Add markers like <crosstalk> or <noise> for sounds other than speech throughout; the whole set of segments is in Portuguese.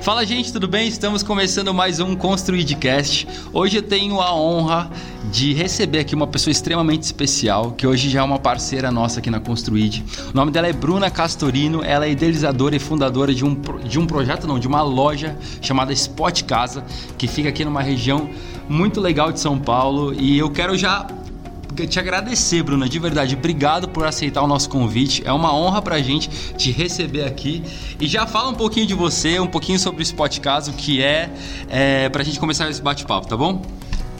Fala gente, tudo bem? Estamos começando mais um Construidcast. Hoje eu tenho a honra de receber aqui uma pessoa extremamente especial, que hoje já é uma parceira nossa aqui na Construid. O nome dela é Bruna Castorino, ela é idealizadora e fundadora de um, de um projeto, não, de uma loja chamada Spot Casa, que fica aqui numa região muito legal de São Paulo. E eu quero já te agradecer, Bruna, de verdade. Obrigado por aceitar o nosso convite. É uma honra pra gente te receber aqui. E já fala um pouquinho de você, um pouquinho sobre o Spot Casa, o que é, é pra gente começar esse bate-papo, tá bom?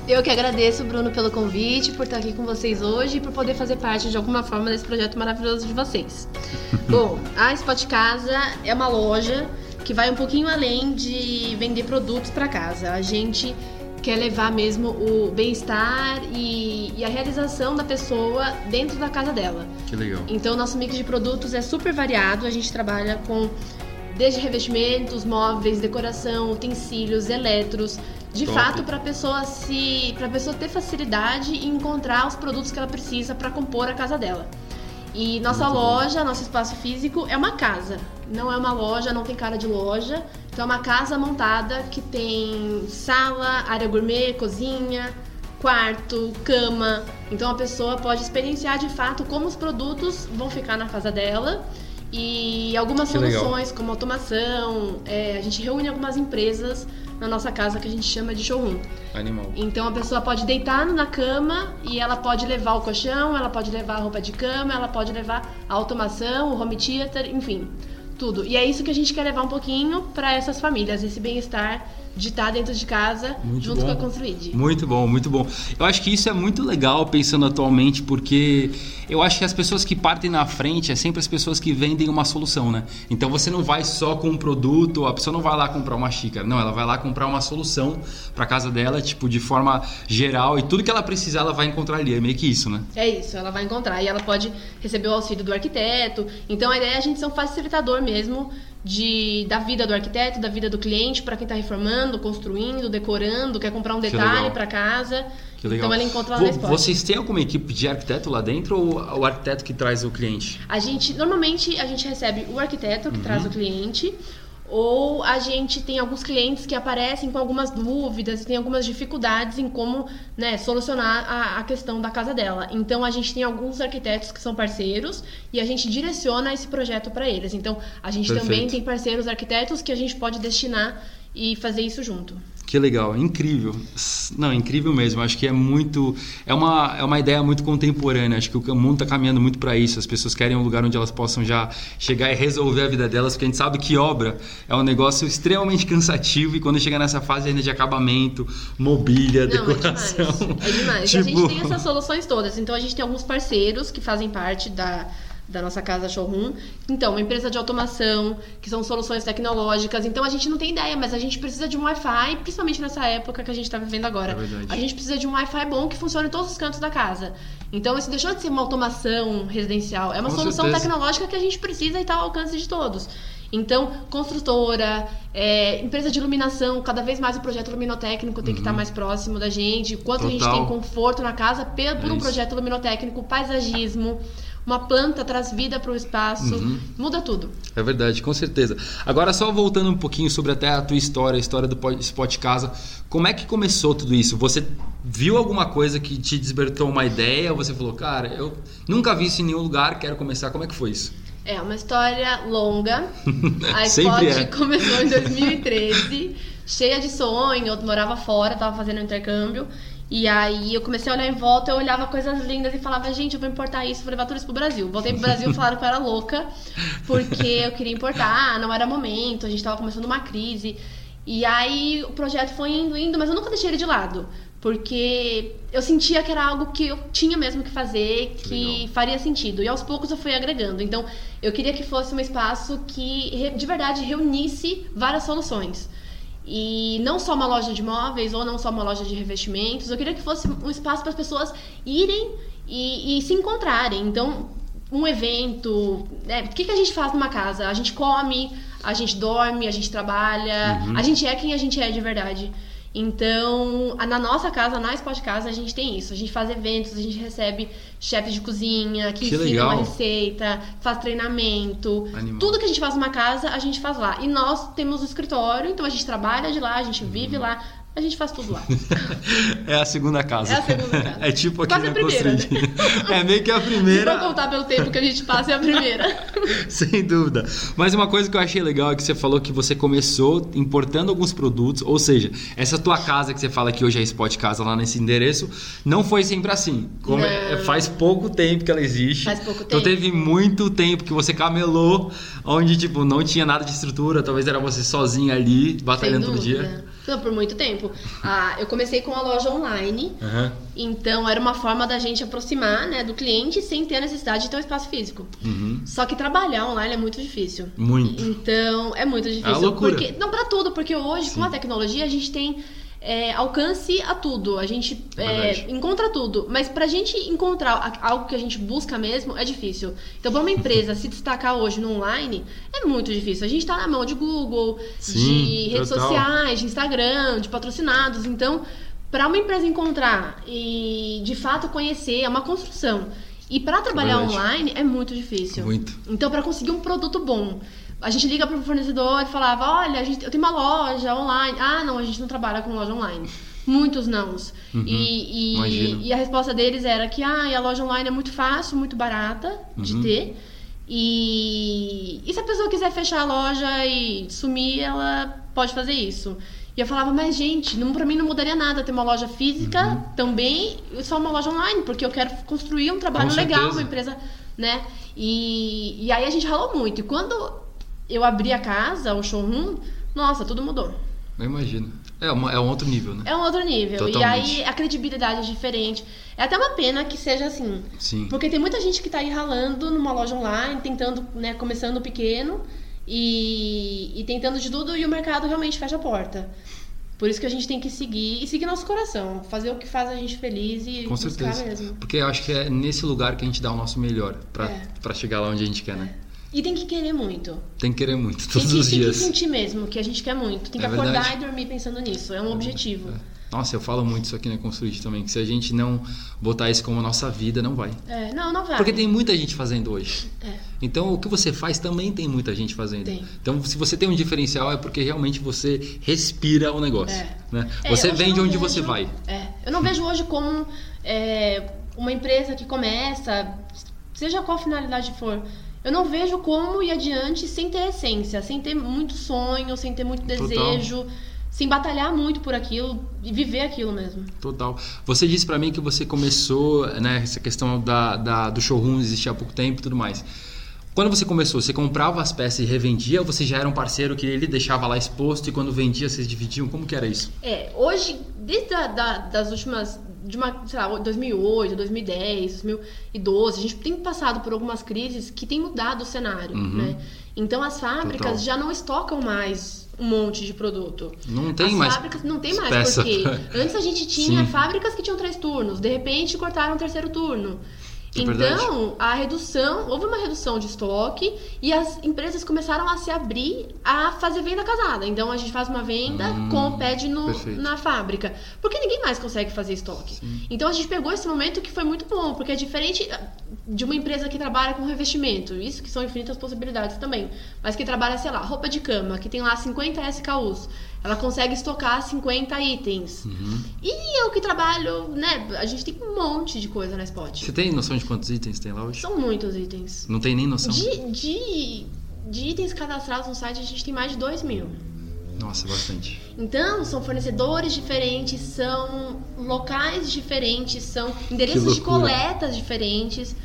Eu que agradeço, Bruno, pelo convite, por estar aqui com vocês hoje e por poder fazer parte de alguma forma desse projeto maravilhoso de vocês. <laughs> Bom, a Spot Casa é uma loja que vai um pouquinho além de vender produtos para casa. A gente quer levar mesmo o bem-estar e, e, a realização da pessoa dentro da casa dela. Que legal. Então, nosso mix de produtos é super variado. A gente trabalha com desde revestimentos, móveis, decoração, utensílios, eletros. De Top. fato, para a pessoa se, para pessoa ter facilidade em encontrar os produtos que ela precisa para compor a casa dela. E nossa loja, nosso espaço físico é uma casa. Não é uma loja, não tem cara de loja. Então é uma casa montada que tem sala, área gourmet, cozinha, quarto, cama. Então a pessoa pode experienciar de fato como os produtos vão ficar na casa dela. E algumas que soluções, legal. como automação, é, a gente reúne algumas empresas na nossa casa que a gente chama de showroom. Animal. Então a pessoa pode deitar na cama e ela pode levar o colchão, ela pode levar a roupa de cama, ela pode levar a automação, o home theater, enfim, tudo. E é isso que a gente quer levar um pouquinho para essas famílias, esse bem-estar de estar dentro de casa muito junto bom. com a Construid. Muito bom, muito bom. Eu acho que isso é muito legal pensando atualmente, porque eu acho que as pessoas que partem na frente é sempre as pessoas que vendem uma solução, né? Então você não vai só com um produto, a pessoa não vai lá comprar uma xícara, não, ela vai lá comprar uma solução para casa dela, tipo, de forma geral e tudo que ela precisar ela vai encontrar ali, é meio que isso, né? É isso, ela vai encontrar e ela pode receber o auxílio do arquiteto. Então a ideia é a gente ser um facilitador mesmo de, da vida do arquiteto, da vida do cliente, para quem está reformando, construindo, decorando, quer comprar um detalhe para casa. Que legal. Então ela encontra lá na Spot. Vocês têm alguma equipe de arquiteto lá dentro ou o arquiteto que traz o cliente? A gente normalmente a gente recebe o arquiteto que uhum. traz o cliente ou a gente tem alguns clientes que aparecem com algumas dúvidas, tem algumas dificuldades em como né, solucionar a, a, questão da casa dela. Então a gente tem alguns arquitetos que são parceiros e a gente direciona esse projeto para eles. Então a gente Perfeito. também tem parceiros arquitetos que a gente pode destinar e fazer isso junto. Que legal, incrível. Não, incrível mesmo. Acho que é muito. É uma, é uma ideia muito contemporânea. Acho que o mundo está caminhando muito para isso. As pessoas querem um lugar onde elas possam já chegar e resolver a vida delas, porque a gente sabe que obra é um negócio extremamente cansativo e quando chega nessa fase ainda de acabamento, mobília, Não, decoração. É demais. É demais. Tipo... A gente <laughs> tem essas soluções todas. Então a gente tem alguns parceiros que fazem parte da da nossa casa showroom. Então, uma empresa de automação, que são soluções tecnológicas. Então, a gente não tem ideia, mas a gente precisa de um Wi-Fi, principalmente nessa época que a gente está vivendo agora. É a gente precisa de um Wi-Fi bom que funcione em todos os cantos da casa. Então, isso deixou de ser uma automação residencial. É uma Com solução certeza. tecnológica que a gente precisa e está ao alcance de todos. Então, construtora, é, empresa de iluminação, cada vez mais o projeto luminotécnico tem uhum. que estar mais próximo da gente. Quanto Total. a gente tem conforto na casa por é um projeto luminotécnico, paisagismo uma planta traz vida para o espaço, uhum. muda tudo. É verdade, com certeza. Agora, só voltando um pouquinho sobre até a tua história, a história do Spot Casa, como é que começou tudo isso? Você viu alguma coisa que te despertou uma ideia? Ou você falou, cara, eu nunca vi isso em nenhum lugar, quero começar. Como é que foi isso? É uma história longa. <laughs> A Spot é. <laughs> começou em 2013, cheia de sonho. Eu morava fora, estava fazendo um intercâmbio. E aí eu comecei a olhar em volta, eu olhava coisas lindas e falava, gente, eu vou importar isso, vou levar tudo isso pro Brasil. Voltei pro Brasil e <laughs> falaram que eu era louca, porque eu queria importar, não era momento, a gente tava começando uma crise. E aí o projeto foi indo, indo, mas eu nunca deixei ele de lado. Porque eu sentia que era algo que eu tinha mesmo que fazer, que Legal. faria sentido. E aos poucos eu fui agregando. Então, eu queria que fosse um espaço que de verdade reunisse várias soluções. E não só uma loja de móveis ou não só uma loja de revestimentos. Eu queria que fosse um espaço para as pessoas irem e, e, se encontrarem. Então, um evento. Né? O que, que a gente faz numa casa? A gente come, a gente dorme, a gente trabalha, uhum. a gente é quem a gente é de verdade. Então, na nossa casa, na Spot Casa, a gente tem isso. A gente faz eventos, a gente recebe chefes de cozinha que, que ensinam legal. uma receita, faz treinamento. Animal. Tudo que a gente faz numa casa, a gente faz lá. E nós temos o escritório, então a gente trabalha de lá, a gente vive uhum. lá. A gente faz tudo lá. <laughs> é a segunda casa. É a segunda casa. É tipo aqui Quase na primeira, né? <laughs> É meio que a primeira. Se for contar pelo tempo que a gente passa, é a primeira. <laughs> Sem dúvida. Mas uma coisa que eu achei legal é que você falou que você começou importando alguns produtos, ou seja, essa tua casa que você fala que hoje é Spot Casa lá nesse endereço, não foi sempre assim. Como é, faz pouco tempo que ela existe. Faz pouco então tempo. Então teve muito tempo que você camelou, onde tipo não tinha nada de estrutura, talvez era você sozinha ali, batalhando todo dia. Não, por muito tempo. Ah, eu comecei com a loja online, uhum. então era uma forma da gente aproximar né, do cliente sem ter a necessidade de ter um espaço físico. Uhum. Só que trabalhar online é muito difícil. Muito. Então é muito difícil. É loucura. Porque, não para tudo, porque hoje Sim. com a tecnologia a gente tem é, alcance a tudo. A gente é, encontra tudo. Mas pra gente encontrar algo que a gente busca mesmo é difícil. Então, pra uma empresa se destacar hoje no online, é muito difícil. A gente tá na mão de Google, Sim, de redes total. sociais, de Instagram, de patrocinados. Então, para uma empresa encontrar e de fato conhecer, é uma construção. E para trabalhar online é muito difícil. Muito. Então, para conseguir um produto bom, a gente liga para o fornecedor e falava: olha, a gente, eu tenho uma loja online. Ah, não, a gente não trabalha com loja online. Muitos nãos. Uhum, e, e, e, a resposta deles era que ah, a loja online é muito fácil, muito barata uhum. de ter. E, e se a pessoa quiser fechar a loja e sumir, ela pode fazer isso. E eu falava, mas gente, não, pra mim não mudaria nada ter uma loja física uhum. também só uma loja online, porque eu quero construir um trabalho legal, uma empresa, né? E, e aí a gente ralou muito. E quando eu abri a casa, o showroom, nossa, tudo mudou. Eu imagino. É, uma, é um outro nível, né? É um outro nível. Totalmente. E aí a credibilidade é diferente. É até uma pena que seja assim. Sim. Porque tem muita gente que está aí ralando numa loja online, tentando, né, começando pequeno e, e tentando de tudo e o mercado realmente fecha a porta. Por isso que a gente tem que seguir e seguir nosso coração, fazer o que faz a gente feliz e Com buscar certeza. mesmo. Porque eu acho que é nesse lugar que a gente dá o nosso melhor para é. chegar lá onde a gente quer, né? E tem que querer muito. Tem que querer muito, todos que, os tem dias. Tem que sentir mesmo que a gente quer muito. Tem que é acordar verdade. e dormir pensando nisso. É um é objetivo. É. Nossa, eu falo muito isso aqui na Construir também, que se a gente não botar isso como nossa vida, não vai. É, não, não vai. Porque tem muita gente fazendo hoje. É. Então, o que você faz também tem muita gente fazendo. Tem. Então, se você tem um diferencial, é porque realmente você respira o negócio. É. Né? É, você vende onde vejo, você vai. É. Eu não vejo hoje como é, uma empresa que começa, seja qual finalidade for, eu não vejo como ir adiante sem ter essência, sem ter muito sonho, sem ter muito desejo. Total sem batalhar muito por aquilo e viver aquilo mesmo. Total. Você disse para mim que você começou, né, essa questão da, da, do showroom existir há pouco tempo e tudo mais. Quando você começou, você comprava as peças e revendia ou você já era um parceiro que ele deixava lá exposto e quando vendia vocês dividiam? Como que era isso? É, hoje, desde a, da, das últimas, de uma, sei lá, 2008, 2010, 2012, a gente tem passado por algumas crises que tem mudado o cenário, uhum. né? Então as fábricas Total. já não estocam mais um monte de produto. Não tem As mais. Fábricas não tem mais, peça. porque <laughs> antes a gente tinha Sim. fábricas que tinham três turnos, de repente cortaram o terceiro turno. É então, verdade. a redução, houve uma redução de estoque e as empresas começaram a se abrir a fazer venda casada. Então a gente faz uma venda hum, com o pad no, na fábrica. Porque ninguém mais consegue fazer estoque. Sim. Então a gente pegou esse momento que foi muito bom, porque é diferente de uma empresa que trabalha com revestimento. Isso que são infinitas possibilidades também. Mas que trabalha, sei lá, roupa de cama, que tem lá 50 SKUs ela consegue estocar 50 itens. Uhum. E eu que trabalho, né? A gente tem um monte de coisa na Spot. Você tem noção de quantos itens tem lá hoje? São muitos itens. Não tem nem noção? De, de, de itens cadastrados no site, a gente tem mais de 2 mil. Nossa, bastante. Então, são fornecedores diferentes, são locais diferentes, são endereços de coletas diferentes.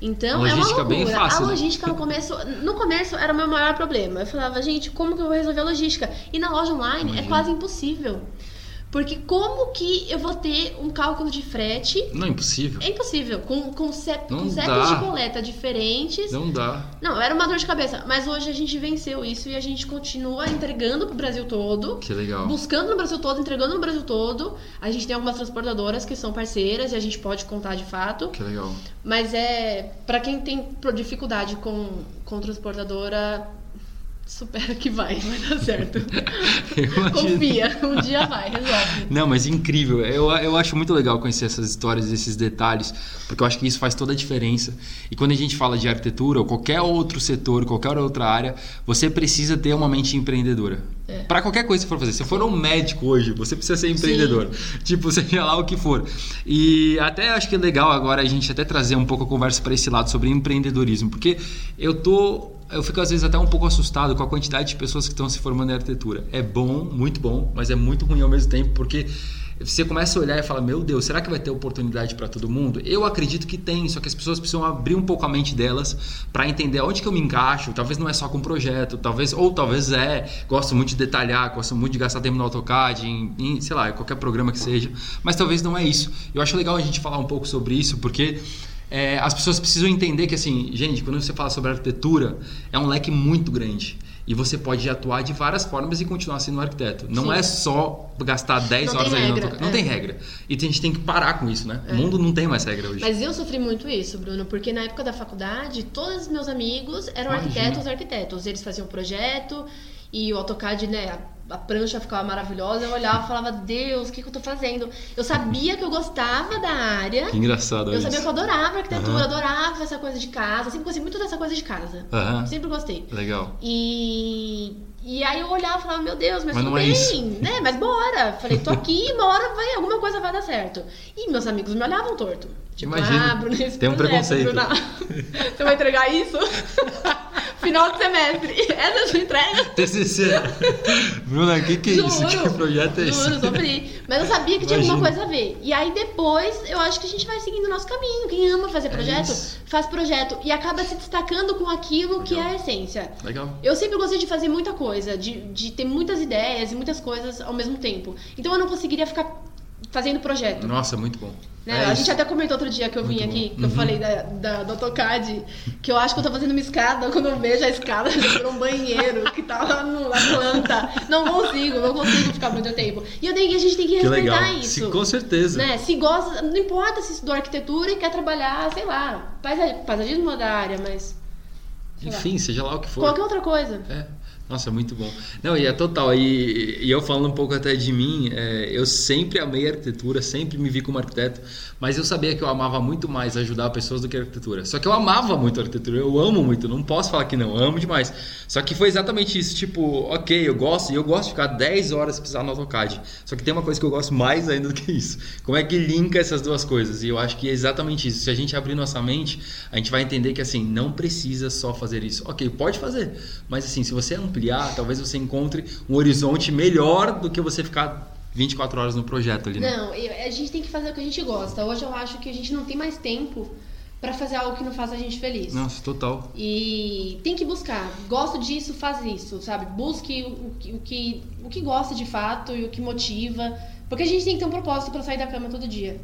Então, é uma loucura. Bem fácil, a né? logística né? no começo, no começo era o meu maior problema. Eu falava, gente, como que eu vou resolver a logística? E na loja online é Imagina. é quase impossível. Porque como que eu vou ter um cálculo de frete? Não é impossível. É impossível. Com, com, cep, com CEPs de coleta diferentes. Não dá. Não, era uma dor de cabeça. Mas hoje a gente venceu isso e a gente continua entregando pro Brasil todo. Que legal. Buscando no Brasil todo, entregando no Brasil todo. A gente tem algumas transportadoras que são parceiras e a gente pode contar de fato. Que legal. Mas é. para quem tem dificuldade com, com transportadora, Supera que vai, vai dar <laughs> certo. Confia, um dia vai, resolve. Não, mas incrível. Eu, eu acho muito legal conhecer essas histórias, esses detalhes, porque eu acho que isso faz toda a diferença. E quando a gente fala de arquitetura ou qualquer outro setor, qualquer outra área, você precisa ter uma mente empreendedora. É. Para qualquer coisa que você for fazer. Se for um médico hoje, você precisa ser empreendedor. Sim. Tipo, <laughs> seja lá o que for. E até acho que é legal agora a gente até trazer um pouco a conversa para esse lado sobre empreendedorismo, porque eu tô eu fico às vezes até um pouco assustado com a quantidade de pessoas que estão se formando em arquitetura. É bom, muito bom, mas é muito ruim ao mesmo tempo, porque você começa a olhar e fala: Meu Deus, será que vai ter oportunidade para todo mundo? Eu acredito que tem, só que as pessoas precisam abrir um pouco a mente delas para entender onde que eu me encaixo. Talvez não é só com projeto, talvez ou talvez é. Gosto muito de detalhar, gosto muito de gastar tempo no AutoCAD, em, em sei lá, qualquer programa que seja, mas talvez não é isso. Eu acho legal a gente falar um pouco sobre isso, porque é, as pessoas precisam entender que, assim, gente, quando você fala sobre arquitetura, é um leque muito grande. E você pode atuar de várias formas e continuar sendo um arquiteto. Não Sim. é só gastar 10 não horas aí regra, no Não é. tem regra. E a gente tem que parar com isso, né? É. O mundo não tem mais regra hoje. Mas eu sofri muito isso, Bruno, porque na época da faculdade, todos os meus amigos eram Imagina. arquitetos, arquitetos. Eles faziam projeto e o AutoCAD, né, a prancha ficava maravilhosa, eu olhava e falava, Deus, o que, que eu tô fazendo? Eu sabia que eu gostava da área. Que engraçado Eu isso. sabia que eu adorava arquitetura, uhum. adorava essa coisa de casa, sempre gostei muito dessa coisa de casa. Uhum. Sempre gostei. Legal. E, e aí eu olhava e falava, meu Deus, mas, mas tudo é bem, isso. <laughs> né? Mas bora. Falei, tô aqui, uma hora vai, alguma coisa vai dar certo. E meus amigos me olhavam torto. Tipo, Imagina, ah, Bruno, tem um projeto, preconceito. Bruna, <laughs> você vai entregar isso? <laughs> Final de semestre. Essa é a sua entrega? TCC. Bruna, o que, que é juro, isso? Que projeto é esse? Juro, sofri. Mas eu sabia que tinha Imagina. alguma coisa a ver. E aí depois, eu acho que a gente vai seguindo o nosso caminho. Quem ama fazer é projeto, é faz projeto. E acaba se destacando com aquilo Legal. que é a essência. Legal. Eu sempre gostei de fazer muita coisa, de, de ter muitas ideias e muitas coisas ao mesmo tempo. Então eu não conseguiria ficar fazendo projeto. Nossa, muito bom. Né? É a gente até comentou outro dia que eu vim aqui, que uhum. eu falei da, da, do AutoCAD, que eu acho que eu tô fazendo uma escada, <laughs> quando eu vejo a escada por um banheiro que tá lá no, na planta. Não consigo, não consigo ficar muito tempo. E eu tenho, a gente tem que, que respeitar legal. isso. Se, com certeza. Né? Se gosta, não importa se estudou arquitetura e quer trabalhar, sei lá, paisagismo da área, mas. Enfim, lá. seja lá o que for. Qualquer outra coisa. É. Nossa, muito bom. Não, e é total. E, e eu falando um pouco até de mim, é, eu sempre amei arquitetura, sempre me vi como arquiteto, mas eu sabia que eu amava muito mais ajudar pessoas do que arquitetura. Só que eu amava muito arquitetura, eu amo muito, não posso falar que não, amo demais. Só que foi exatamente isso, tipo, ok, eu gosto, e eu gosto de ficar 10 horas pisar no AutoCAD. Só que tem uma coisa que eu gosto mais ainda do que isso. Como é que linka essas duas coisas? E eu acho que é exatamente isso. Se a gente abrir nossa mente, a gente vai entender que assim, não precisa só fazer isso. Ok, pode fazer, mas assim, se você ampliar, talvez você encontre um horizonte melhor do que você ficar 24 horas no projeto ali. Né? Não, a gente tem que fazer o que a gente gosta. Hoje eu acho que a gente não tem mais tempo para fazer algo que não faz a gente feliz. Nossa, total. E tem que buscar. Gosto disso, faz isso, sabe? Busque o que, o que, o que gosta de fato e o que motiva. Porque a gente tem que ter um propósito para sair da cama todo dia.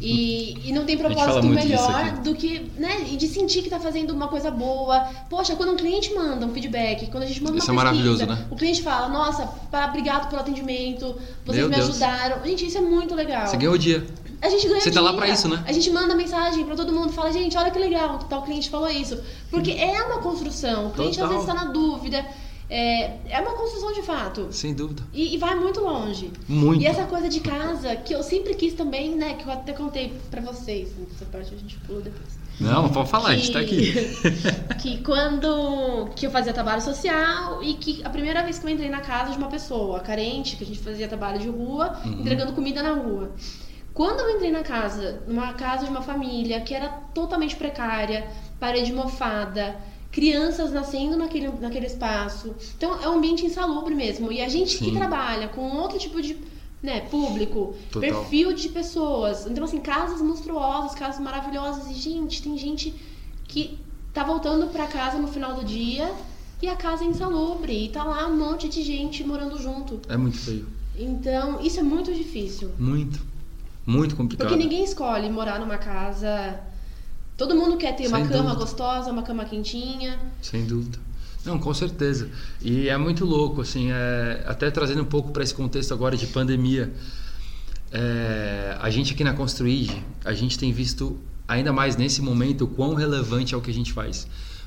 E, e não tem propósito melhor do que, né? E de sentir que tá fazendo uma coisa boa. Poxa, quando um cliente manda um feedback, quando a gente manda isso uma é pesquisa, né? o cliente fala, nossa, obrigado pelo atendimento, vocês Meu me Deus. ajudaram. Gente, isso é muito legal. Você ganhou o dia. A gente ganha Você tá lá pra isso, né? A gente manda mensagem pra todo mundo, fala, gente, olha que legal, tal cliente falou isso. Porque é uma construção. O cliente Total. às vezes tá na dúvida. É, é uma construção de fato. Sem dúvida. E, e, vai muito longe. Muito. E essa coisa de casa, que eu sempre quis também, né? Que eu até contei pra vocês. Essa parte a gente pula depois. Não, pode falar, que, a gente tá aqui. <laughs> que quando que eu fazia trabalho social e que a primeira vez que eu entrei na casa de uma pessoa carente, que a gente fazia trabalho de rua, uhum. entregando comida na rua. Quando eu entrei na casa, numa casa de uma família que era totalmente precária, parede mofada, crianças nascendo naquele, naquele espaço. Então é um ambiente insalubre mesmo. E a gente Sim. que trabalha com outro tipo de né, público, Total. perfil de pessoas. Então, assim, casas monstruosas, casas maravilhosas. E, gente, tem gente que tá voltando para casa no final do dia e a casa é insalubre. E tá lá um monte de gente morando junto. É muito feio. Então, isso é muito difícil. Muito. Muito complicado. Porque ninguém escolhe morar numa casa Todo mundo quer ter Sem uma cama gostosa, uma cama quentinha. Sem dúvida. Não, com certeza. E é muito louco, assim, é, até trazendo um pouco para esse contexto agora de pandemia. É, a gente aqui na Construid, a gente tem visto ainda mais nesse momento o quão relevante é o que a gente faz.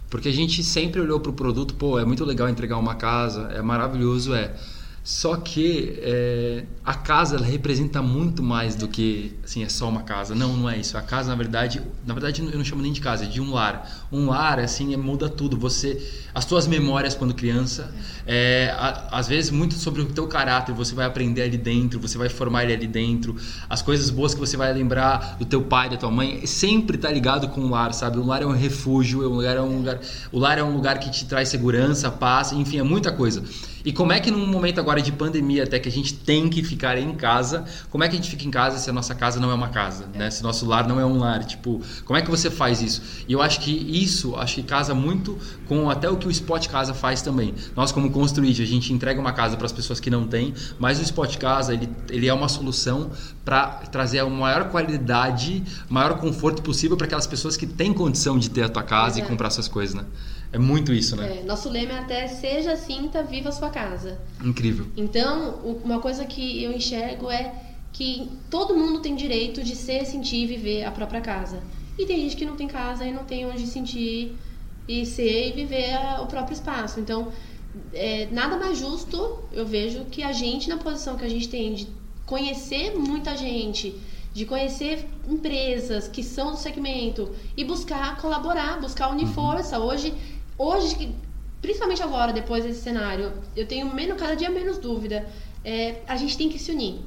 Porque a gente sempre olhou para o produto, pô, é muito legal entregar uma casa, é maravilhoso, é. Só que é, a casa ela representa muito mais do que assim é só uma casa. Não, não é isso. A casa na verdade, na verdade eu não chamo nem de casa, é de um lar. Um lar assim é, muda tudo. Você, as suas memórias quando criança, é, a, às vezes muito sobre o teu caráter você vai aprender ali dentro, você vai formar ele ali dentro. As coisas boas que você vai lembrar do teu pai, da tua mãe, sempre tá ligado com o lar, sabe? O lar é um refúgio, o lar é um lugar, o lar é um lugar que te traz segurança, paz, enfim, é muita coisa. E como é que num momento agora de pandemia, até que a gente tem que ficar em casa, como é que a gente fica em casa se a nossa casa não é uma casa, né? Se nosso lar não é um lar, tipo, como é que você faz isso? E eu acho que isso, acho que casa muito com até o que o Spot Casa faz também. Nós como Construid, a gente entrega uma casa para as pessoas que não têm, mas o Spot Casa, ele, ele é uma solução para trazer a maior qualidade, maior conforto possível para aquelas pessoas que têm condição de ter a tua casa é. e comprar suas coisas, né? É muito isso, né? É, nosso lema é até seja cinta, viva a sua casa. Incrível. Então, uma coisa que eu enxergo é que todo mundo tem direito de ser, sentir e viver a própria casa. E tem gente que não tem casa e não tem onde sentir e ser e viver o próprio espaço. Então, é, nada mais justo, eu vejo, que a gente, na posição que a gente tem de conhecer muita gente, de conhecer empresas que são do segmento e buscar colaborar, buscar unir uhum. força. Hoje hoje, principalmente agora, depois desse cenário, eu tenho menos, cada dia menos dúvida. É, a gente tem que se unir.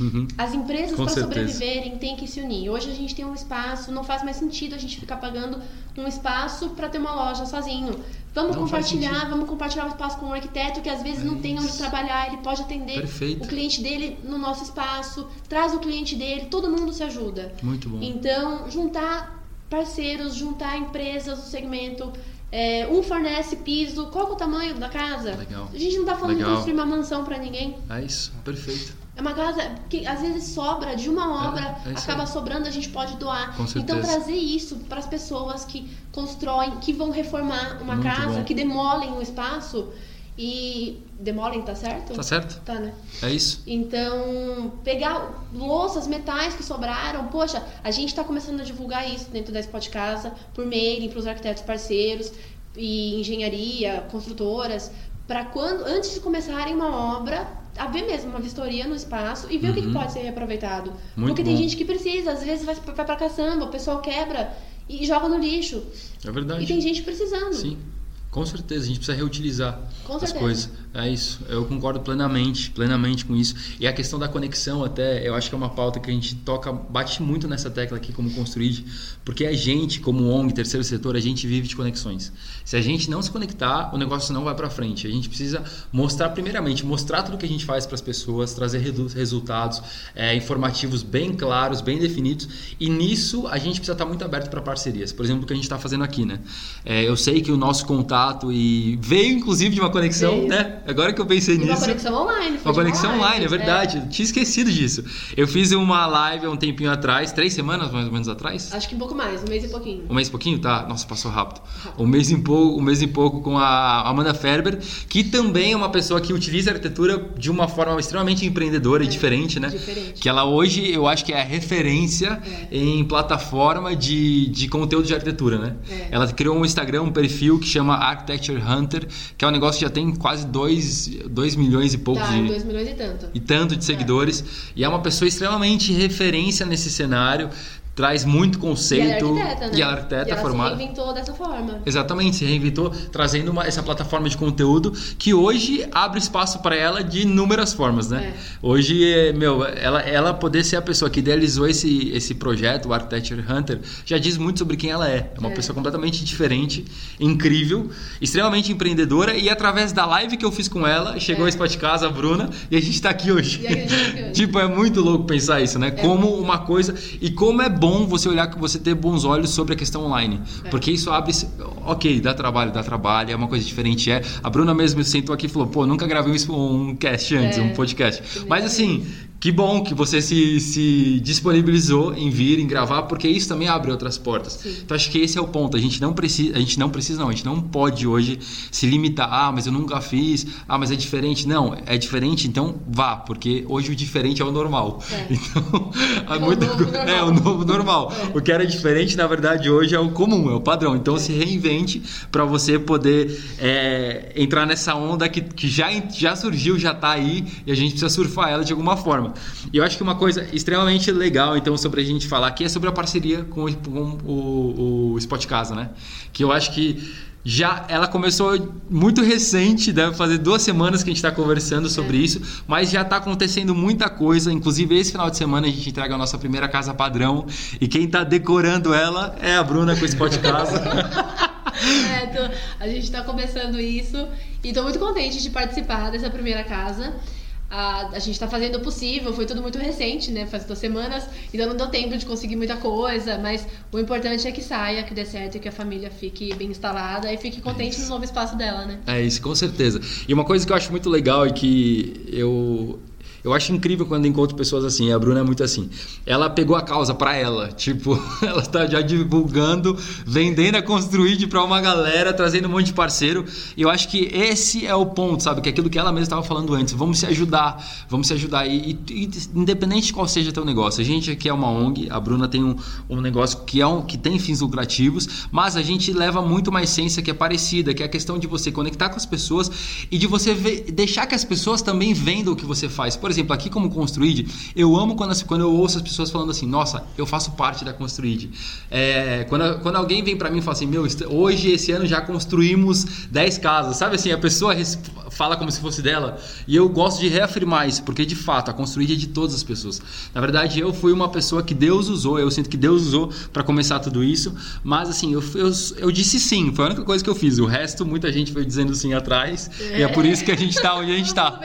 Uhum. As empresas, para sobreviverem, têm que se unir. Hoje a gente tem um espaço, não faz mais sentido a gente ficar pagando um espaço para ter uma loja sozinho. Vamos não compartilhar, vamos compartilhar o espaço com um arquiteto que às vezes é não tem onde trabalhar, ele pode atender Perfeito. o cliente dele no nosso espaço, traz o cliente dele, todo mundo se ajuda. Muito bom. Então, juntar parceiros, juntar empresas do segmento, é, um fornece piso. Qual é o tamanho da casa? Legal. A gente não está falando Legal. de construir uma mansão para ninguém. É isso, perfeito. É uma casa que às vezes sobra de uma obra, é, é acaba aí. sobrando, a gente pode doar. Com então trazer isso para as pessoas que constroem, que vão reformar uma Muito casa, bom. que demolem um espaço e demolem, tá certo? Tá certo. Tá, né? É isso. Então, pegar louças, metais que sobraram, poxa, a gente está começando a divulgar isso dentro da Spot Casa, por mailing, para os arquitetos parceiros e engenharia, construtoras, para quando antes de começarem uma obra, haver mesmo uma vistoria no espaço e ver uhum. o que, uhum. pode ser reaproveitado. Muito Porque bom. tem gente que precisa, às vezes vai, vai para caçamba, o pessoal quebra e joga no lixo. É verdade. E tem gente precisando. Sim. Com certeza, a gente precisa reutilizar as coisas. É isso, eu concordo plenamente, plenamente com isso. E a questão da conexão até, eu acho que é uma pauta que a gente toca, bate muito nessa tecla aqui como construir, porque a gente, como ONG, terceiro setor, a gente vive de conexões. Se a gente não se conectar, o negócio não vai para frente. A gente precisa mostrar, primeiramente, mostrar tudo que a gente faz para as pessoas, trazer resultados é, informativos bem claros, bem definidos. E nisso a gente precisa estar muito aberto para parcerias. Por exemplo, o que a gente está fazendo aqui, né? É, eu sei que o nosso contato e veio inclusive de uma conexão, veio. né? Agora que eu pensei nisso. Uma conexão online. Uma conexão online, online é verdade. É. Tinha esquecido disso. Eu fiz uma live há um tempinho atrás, três semanas mais ou menos atrás. Acho que um pouco mais, um mês e pouquinho. Um mês e pouquinho? Tá. Nossa, passou rápido. Um mês e pouco, um mês e pouco com a Amanda Ferber, que também é uma pessoa que utiliza a arquitetura de uma forma extremamente empreendedora é. e diferente, né? Diferente. Que ela hoje, eu acho que é a referência é. em plataforma de, de conteúdo de arquitetura, né? É. Ela criou um Instagram, um perfil que chama Architecture Hunter, que é um negócio que já tem quase dois 2, milhões e pouco tá, de. 2 milhões e tanto. E tanto de seguidores. É. E é uma pessoa extremamente referência nesse cenário traz muito conceito. E ela é arquiteta, né? E ela é arquiteta e ela formada. se reinventou dessa forma. Exatamente, se reinventou trazendo uma, essa plataforma de conteúdo que hoje abre espaço para ela de inúmeras formas, né? É. Hoje, meu, ela, ela poder ser a pessoa que idealizou esse, esse projeto, o Architecture Hunter, já diz muito sobre quem ela é. É uma é. pessoa completamente diferente, incrível, extremamente empreendedora e através da live que eu fiz com ela, chegou é. a Spot Casa, a Bruna, e a gente está aqui hoje. Gente tá aqui hoje. <laughs> tipo, é muito louco pensar isso, né? É como uma coisa e como é bom você olhar que você ter bons olhos sobre a questão online. É. Porque isso abre. Ok, dá trabalho, dá trabalho, é uma coisa diferente. É. A Bruna mesmo sentou aqui e falou: pô, nunca gravei um, um cast antes, É. um podcast. Mas assim que bom que você se, se disponibilizou em vir, em gravar, porque isso também abre outras portas. Sim. Então acho que esse é o ponto. A gente não precisa, a gente não precisa, não, a gente não pode hoje se limitar. Ah, mas eu nunca fiz. Ah, mas é diferente. Não, é diferente, então vá, porque hoje o diferente é o normal. É. <laughs> Então, é, muito, o novo <laughs> é o novo normal. É. O que era diferente, na verdade, hoje é o comum, é o padrão. Então é. se reinvente para você poder é, entrar nessa onda que, que já, já surgiu, já está aí e a gente precisa surfar ela de alguma forma. E eu acho que uma coisa extremamente legal, então, sobre a gente falar aqui é sobre a parceria com, o, com o, o Spot Casa, né? Que eu acho que já ela começou muito recente, deve fazer duas semanas que a gente está conversando sobre é. isso, mas já está acontecendo muita coisa. Inclusive, esse final de semana a gente entrega a nossa primeira casa padrão e quem está decorando ela é a Bruna com o Spot Casa. <laughs> é, tô, a gente está começando isso e estou muito contente de participar dessa primeira casa. A, a gente está fazendo o possível, foi tudo muito recente, né? Faz duas semanas, então não deu tempo de conseguir muita coisa, mas o importante é que saia, que dê certo e que a família fique bem instalada e fique contente é no novo espaço dela, né? É isso, com certeza. E uma coisa que eu acho muito legal e que eu eu acho incrível quando encontro pessoas assim. A Bruna é muito assim. Ela pegou a causa para ela. <laughs> Tipo, ela tá já divulgando, vendendo a Construid para uma galera, trazendo um monte de parceiro. E eu acho que esse é o ponto, sabe? Que é aquilo que ela mesma estava falando antes. Vamos se ajudar, vamos se ajudar. E, e, independente de qual seja teu negócio. A gente aqui é uma ONG, a Bruna tem um, um negócio que, é um, que tem fins lucrativos, mas a gente leva muito uma essência que é parecida, que é a questão de você conectar com as pessoas e de você ver, deixar que as pessoas também vendam o que você faz. Por exemplo, aqui como Construid, eu amo quando, quando eu ouço as pessoas falando assim, nossa, eu faço parte da Construid. É, quando, quando alguém vem para mim e fala assim, meu, hoje, esse ano já construímos 10 casas, sabe assim, a pessoa fala como se fosse dela, e eu gosto de reafirmar isso, porque de fato, a Construid é de todas as pessoas. Na verdade, eu fui uma pessoa que Deus usou, eu sinto que Deus usou para começar tudo isso, mas assim, eu, eu, eu, disse sim, foi a única coisa que eu fiz, o resto muita gente foi dizendo sim atrás, é. e é por isso que a gente está onde a gente está.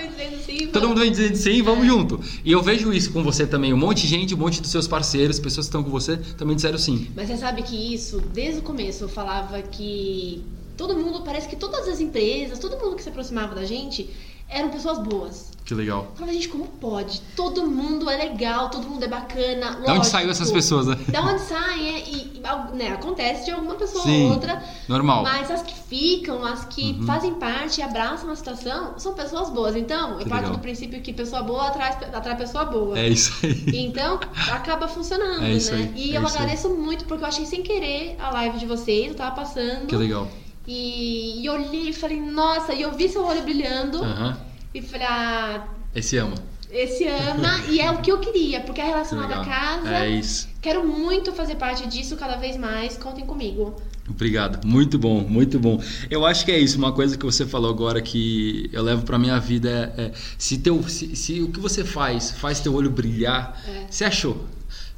Todo mundo vem dizendo sim, sim, vamos junto. E eu vejo isso com você também. Um monte de gente, um monte dos seus parceiros, pessoas que estão com você, também disseram sim. Mas você sabe que isso, desde o começo, eu falava que todo mundo, parece que todas as empresas, todo mundo que se aproximava da gente, eram pessoas boas. Que legal. Eu falava, gente, como pode? Todo mundo é legal, todo mundo é bacana. Lógico, da onde saiu essas pessoas, né? Da onde saem, é, e, né, acontece de alguma pessoa Sim, ou outra. Normal. Mas as que ficam, as que uhum. fazem parte e abraçam a situação, são pessoas boas. Então, que eu parto legal. do princípio que pessoa boa atrai, atrai pessoa boa. É isso aí. Então, acaba funcionando, é isso né? Aí, e é eu agradeço aí. muito, porque eu achei sem querer a live de vocês, eu tava passando. Que legal. E, e olhei e falei, nossa, e eu vi seu olho brilhando. Uhum. E ah. Esse ama. Esse ama e é o que eu queria, porque é relacionado à casa. É isso. Quero muito fazer parte disso cada vez mais. Contem comigo. Obrigado, muito bom, muito bom. Eu acho que é isso. Uma coisa que você falou agora que eu levo para minha vida é, é se, teu, se, se, o que você faz faz teu olho brilhar, é. você achou.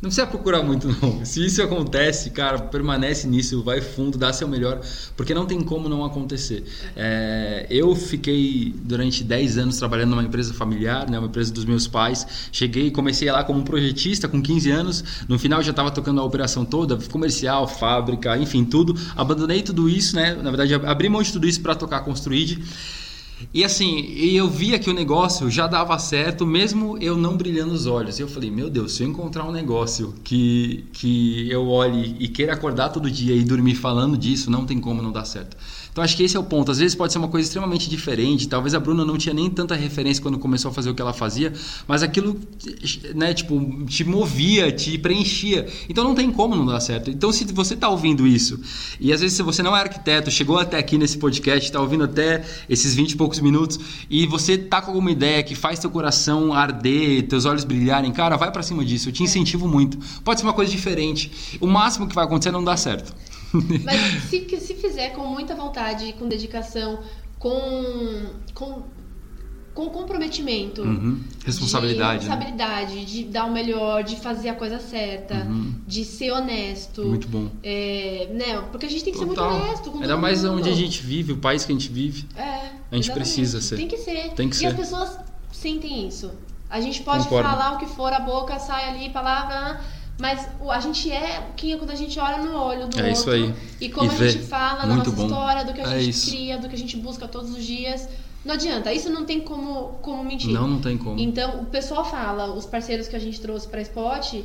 Não precisa procurar muito, não. Se isso acontece, cara, permanece nisso, vai fundo, dá seu melhor, porque não tem como não acontecer. É, eu fiquei durante 10 anos trabalhando numa empresa familiar, né, uma empresa dos meus pais. Cheguei, comecei lá como projetista com 15 anos. No final já estava tocando a operação toda, comercial, fábrica, enfim, tudo. Abandonei tudo isso, né? Na verdade, abri mão de tudo isso para tocar Construid. E assim, eu via que o negócio já dava certo, mesmo eu não brilhando os olhos. Eu falei, meu Deus, se eu encontrar um negócio que, que eu olhe e queira acordar todo dia e dormir falando disso, não tem como não dar certo. Então acho que esse é o ponto. Às vezes pode ser uma coisa extremamente diferente. Talvez a Bruna não tinha nem tanta referência quando começou a fazer o que ela fazia, mas aquilo, né, tipo, te movia, te preenchia. Então não tem como não dar certo. Então se você está ouvindo isso e às vezes se você não é arquiteto, chegou até aqui nesse podcast, está ouvindo até esses 20 e poucos minutos e você tá com alguma ideia que faz teu coração arder, teus olhos brilharem, cara, vai para cima disso. Eu te incentivo muito. Pode ser uma coisa diferente. O máximo que vai acontecer é não dar certo. <laughs> Mas se, se fizer com muita vontade, com dedicação, com, com, com comprometimento. Uhum. Responsabilidade. De responsabilidade, né? de dar o melhor, de fazer a coisa certa, uhum. de ser honesto. Muito bom. É, né? Porque a gente tem que Total. ser muito honesto. Com Ainda mais mundo. onde a gente vive, o país que a gente vive. É. A gente exatamente. precisa ser. Tem que ser. Tem que e ser. as pessoas sentem isso. A gente pode Concordo. falar o que for, a boca sai ali, palavra mas a gente é quem quando a gente olha no olho do é outro. Isso aí. E como e a gente fala da nossa bom. história, do que a é gente isso. cria, do que a gente busca todos os dias. Não adianta, isso não tem como, como mentir. Não, não tem como. Então, o pessoal fala, os parceiros que a gente trouxe para Spot,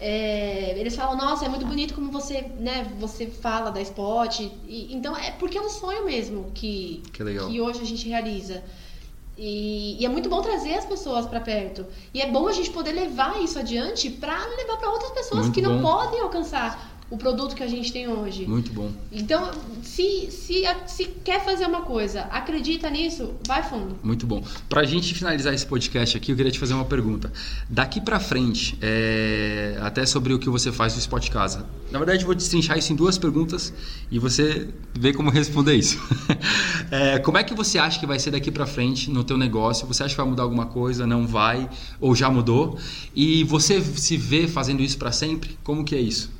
é, eles falam, nossa, é muito bonito como você, né, você fala da Spot. E, então, é porque é um sonho mesmo que, que, que hoje a gente realiza. E, e, é muito bom trazer as pessoas para perto. E é bom a gente poder levar isso adiante para levar para outras pessoas muito que bom. não podem alcançar o produto que a gente tem hoje. Muito bom. Então, se, se, se quer fazer uma coisa, acredita nisso, vai fundo. Muito bom. Para a gente finalizar esse podcast aqui, eu queria te fazer uma pergunta. Daqui para frente, é, até sobre o que você faz no Spot Casa. Na verdade, eu vou destrinchar isso em duas perguntas e você vê como responder isso. <laughs> é, como é que você acha que vai ser daqui para frente no teu negócio? Você acha que vai mudar alguma coisa? Não vai? Ou já mudou? E você se vê fazendo isso para sempre? Como que é isso?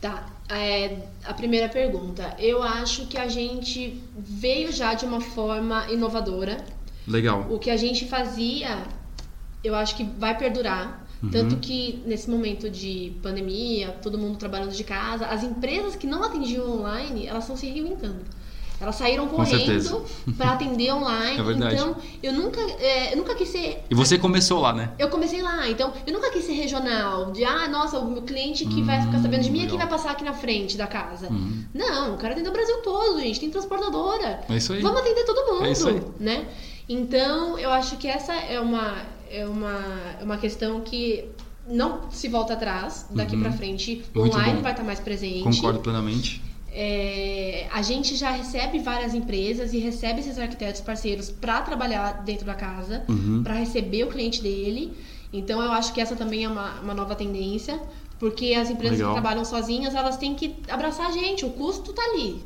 Tá. É, a primeira pergunta. Eu acho que a gente veio já de uma forma inovadora. Legal. O que a gente fazia, eu acho que vai perdurar. Uhum. Tanto que nesse momento de pandemia, todo mundo trabalhando de casa, as empresas que não atendiam online, elas estão se reinventando. Elas saíram correndo para atender online. <laughs> É verdade. Então, eu nunca, é, eu nunca quis ser. E você começou lá, né? Eu comecei lá. Então, eu nunca quis ser regional. De, ah, nossa, o meu cliente que hum, vai ficar sabendo de mim aqui vai passar aqui na frente da casa. Hum. Não, eu quero atender o Brasil todo, gente. Tem transportadora. É isso aí. Vamos atender todo mundo. É isso aí. Né? Então, eu acho que essa é uma, é uma, é uma questão que não se volta atrás daqui uhum. para frente. Muito online bom. vai estar mais presente. Concordo plenamente. É, a gente já recebe várias empresas e recebe esses arquitetos parceiros para trabalhar dentro da casa, uhum. para receber o cliente dele. Então eu acho que essa também é uma, uma nova tendência, porque as empresas Legal. que trabalham sozinhas elas têm que abraçar a gente, o custo tá ali,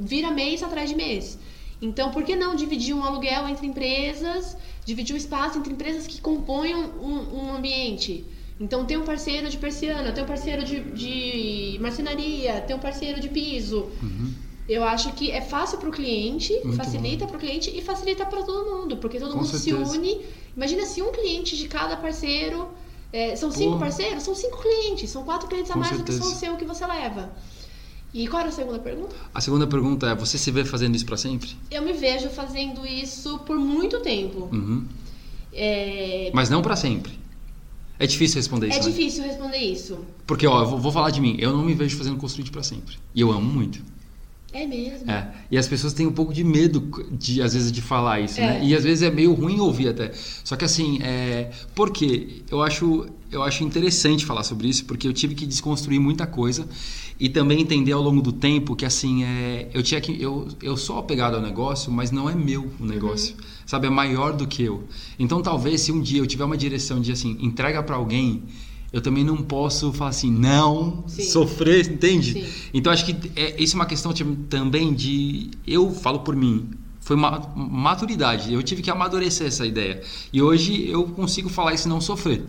vira mês atrás de mês. Então por que não dividir um aluguel entre empresas, dividir o espaço entre empresas que compõem um, um ambiente? Então tem um parceiro de persiana, tem um parceiro de, de marcenaria, tem um parceiro de piso. Uhum. Eu acho que é fácil para o cliente, Muito facilita para o cliente e facilita para todo mundo, porque todo Com mundo certeza. se une. Imagina se um cliente de cada parceiro. É, são cinco parceiros? São cinco clientes, são quatro clientes a mais certeza. do que são o seu que você leva. E qual era a segunda pergunta? A segunda pergunta é: você se vê fazendo isso para sempre? Eu me vejo fazendo isso por muito tempo. Uhum. É... Mas não para sempre. É difícil responder isso. É né? difícil responder isso. Porque, ó, eu vou, vou falar de mim. Eu não me vejo fazendo construir para sempre. E eu amo muito. É mesmo. É. E as pessoas têm um pouco de medo de, às vezes, de falar isso, né? é. né? E às vezes é meio ruim ouvir até. Só que assim, é... por quê? Eu acho, eu acho interessante falar sobre isso, porque eu tive que desconstruir muita coisa e também entender ao longo do tempo que assim, é... eu tinha que. Eu, eu sou apegado ao negócio, mas não é meu o negócio. Uhum. Sabe? É maior do que eu. Então talvez se um dia eu tiver uma direção de assim, entrega para alguém eu também não posso falar assim, não, Sim. sofrer, entende? Sim. Então acho que é, isso é uma questão de, também de. Eu falo por mim, foi uma maturidade. Eu tive que amadurecer essa ideia. E hoje eu consigo falar isso não sofrer.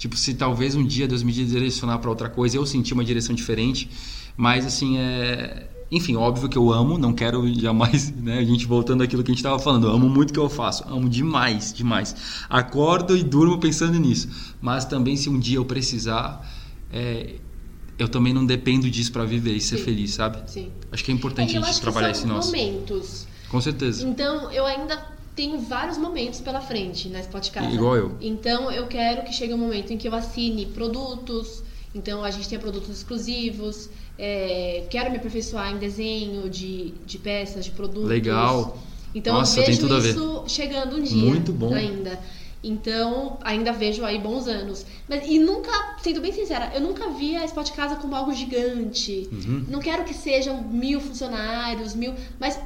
Tipo, se talvez um dia Deus me direcionar para outra coisa, eu sentir uma direção diferente. Mas assim, é enfim, óbvio que eu amo, não quero jamais, <laughs> né? A gente voltando àquilo que a gente estava falando, eu amo muito o que eu faço, amo demais, demais. Acordo e durmo pensando nisso. Mas também, se um dia eu precisar, é, eu também não dependo disso para viver e ser Sim. feliz, sabe? Sim. Acho que é importante é, a gente trabalhar esse nosso. momentos. Com certeza. Então, eu ainda tenho vários momentos pela frente na Spot Casa. Igual eu. Então, eu quero que chegue um momento em que eu assine produtos. Então, a gente tenha produtos exclusivos é, quero me aperfeiçoar em desenho de, de peças, de produtos. Legal. Então Nossa, eu vejo isso chegando um dia. Muito bom. Ainda. Então, ainda vejo aí bons anos. Mas, e nunca, sendo bem sincera, eu nunca vi a Spot Casa como algo gigante. Uhum. Não quero que sejam mil funcionários, mil. Mas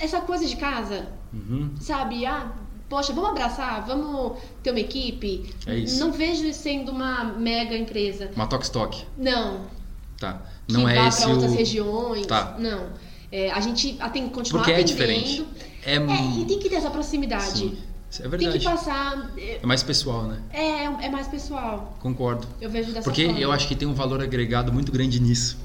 essa coisa de casa, uhum. sabe? Ah, poxa, vamos abraçar, vamos ter uma equipe. É isso. Não vejo isso sendo uma mega empresa. Uma Tox Stock. Não. Tá. Não que é vá esse para outras o... regiões. Tá. Não. É, a gente tem que continuar Porque é atendendo. diferente. É... é, e tem que ter essa proximidade. Sim. É verdade. Tem que passar. É mais pessoal, né? É, é mais pessoal. Concordo. Eu vejo dessa Porque forma. eu acho que tem um valor agregado muito grande nisso.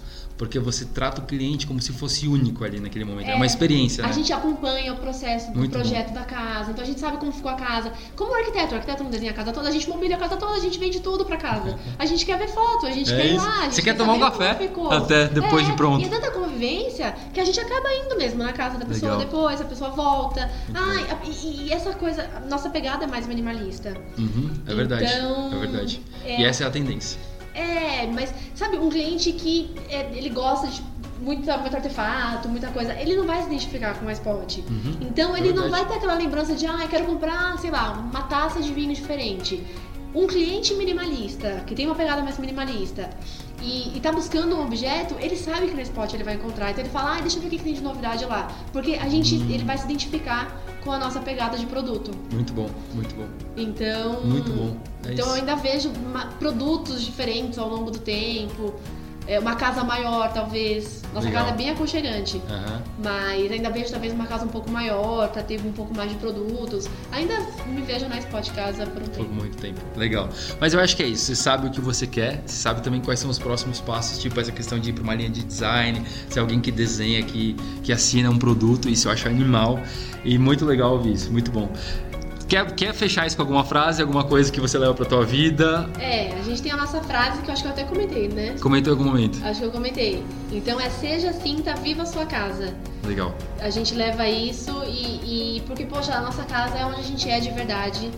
Porque você trata o cliente como se fosse único ali naquele momento. É, é uma experiência, A né? gente acompanha o processo do Muito projeto bom. da casa, então a gente sabe como ficou a casa. Como arquiteto, o arquiteto não desenha a casa toda, a gente mobília a casa toda, a gente vende tudo pra casa. <laughs> A gente quer ver foto, a gente é quer ir lá. Você quer tomar um café até depois é, de pronto. E é tanta convivência que a gente acaba indo mesmo na casa da pessoa Legal. depois, a pessoa volta. Ah, e, e, essa coisa, nossa pegada é mais minimalista. Uhum, é verdade. Então, é verdade. É, e essa é a tendência. É, mas sabe, um cliente que é, ele gosta de muita, muito artefato, muita coisa, ele não vai se identificar com o iSpot. Uhum, então ele não vai ter aquela lembrança de, ah, eu quero comprar, sei lá, uma taça de vinho diferente. Um cliente minimalista, que tem uma pegada mais minimalista, e, está buscando um objeto, ele sabe que no Spot ele vai encontrar. Então ele fala, ah, deixa eu ver o que, que tem de novidade lá. Porque a gente, hum. ele vai se identificar com a nossa pegada de produto. Muito bom, muito bom. Então. Muito bom. É então isso. eu ainda vejo produtos diferentes ao longo do tempo é, uma casa maior, talvez. Nossa Legal. casa é bem aconchegante. Uhum. Mas ainda vejo talvez uma casa um pouco maior, para ter um pouco mais de produtos. Ainda me vejo na Spot Casa por um tempo. Por muito tempo. Legal. Mas eu acho que é isso. Você sabe o que você quer, você sabe também quais são os próximos passos, tipo essa questão de ir para uma linha de design, se é alguém que desenha, que, que assina um produto, isso eu acho animal. E muito legal ouvir isso, muito bom. Quer, quer fechar isso com alguma frase, alguma coisa que você leva pra tua vida? É, a gente tem a nossa frase que eu acho que eu até comentei, né? Comentou em algum momento? Acho que eu comentei. Então é seja cinta, viva a sua casa. Legal. A gente leva isso e, e porque, poxa, a nossa casa é onde a gente é de verdade.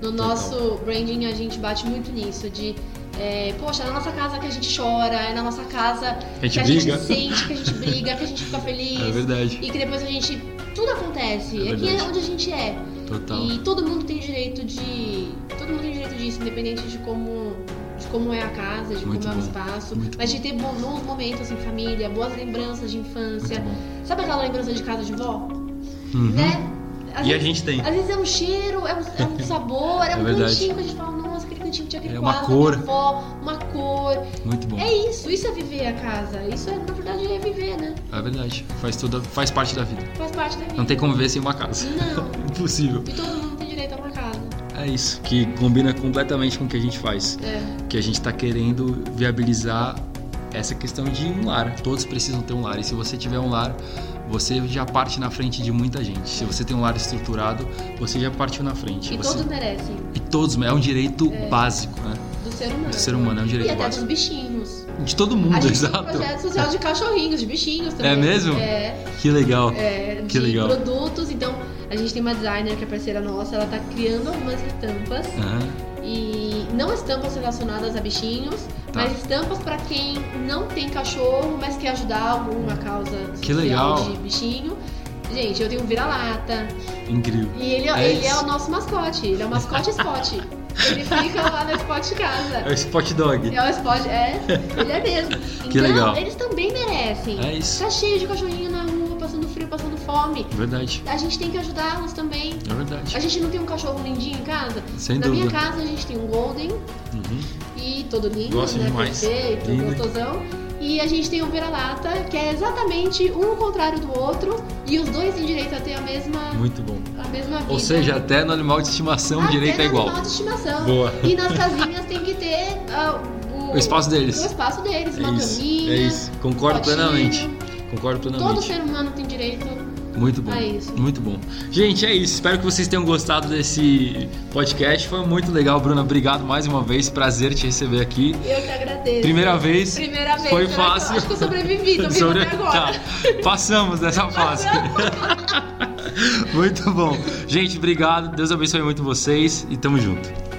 No nosso Total. branding a gente bate muito nisso, de é, poxa, é na nossa casa que a gente chora, é na nossa casa a que a briga. gente sente, que a gente <laughs> briga, que a gente fica feliz. É verdade. E que depois a gente. Tudo acontece. É Aqui é onde a gente é. Total. E todo mundo tem direito de. Todo mundo tem direito disso, independente de como. De como é a casa, de Muito como bom. é o espaço. Muito mas de ter bons momentos em família, boas lembranças de infância. Sabe aquela lembrança de casa de vó? Uhum. Né? Às e vezes, a gente tem. Às vezes é um cheiro, é um, é um sabor, é, é um verdade. cantinho que a gente fala, cantinho tinha aquele é uma cor. Avó, uma cor. Muito bom. É isso, isso é viver a casa. Isso é, na verdade, é viver, né? É verdade. Faz tudo, faz parte da vida. Faz parte da vida. Não tem como viver sem uma casa. Não. <laughs> Impossível. E todo mundo tem direito a uma casa. É isso, que combina completamente com o que a gente faz. É. Que a gente está querendo viabilizar essa questão de um lar. Todos precisam ter um lar. E se você tiver um lar, você já parte na frente de muita gente. Se você tem um lar estruturado, você já partiu na frente. E você... todos merecem. E todos, é um direito é. básico, né? Do ser humano. Do ser humano, é um direito e até básico. dos bichinhos. De todo mundo, a gente exato. Tem um projeto social de cachorrinhos, de bichinhos também. É mesmo? É. Que legal. É, que de legal. produtos, então a gente tem uma designer que é parceira nossa, ela tá criando algumas estampas. Uhum. E não estampas relacionadas a bichinhos, tá. mas estampas para quem não tem cachorro, mas quer ajudar alguma causa que legal. de bichinho. Gente, eu tenho um vira-lata. Incrível. E ele, é, ele é o nosso mascote. Ele é o mascote Spot. <laughs> Ele fica lá no Spot de casa. É o Spot Dog. É o Spot, é. Ele é mesmo. Que então, legal. eles também merecem. É isso. Tá cheio de cachorrinho na fome. Verdade. A gente tem que ajudá-los também. É verdade. A gente não tem um cachorro lindinho em casa? Sem na dúvida. minha casa a gente tem um Golden. Uhum. E todo lindo, Gosto né? demais. Perfeito, Lindo. gostosão. E a gente tem o vira-lata, que é exatamente um contrário do outro, e os dois têm direito a ter a mesma, Muito bom. a mesma vida. Ou seja, até no animal de estimação até direito é igual. animal de estimação. Boa. E nas casinhas tem que ter ah, o, O espaço deles. o espaço deles, É uma isso. caminha. É isso. Concordo plenamente. Concordo Todo plenamente. ser humano tem direito Muito bom. É isso. Muito bom. Gente, é isso. Espero que vocês tenham gostado desse podcast. Foi muito legal, Bruna. Obrigado mais uma vez. Prazer te receber aqui. Eu que agradeço. Primeira vez. Primeira vez. Foi Será fácil. Eu, acho que eu sobrevivi, tô <laughs> Sobre- até agora. Tá. Passamos dessa fase. <laughs> muito bom. Gente, obrigado. Deus abençoe muito vocês e tamo junto.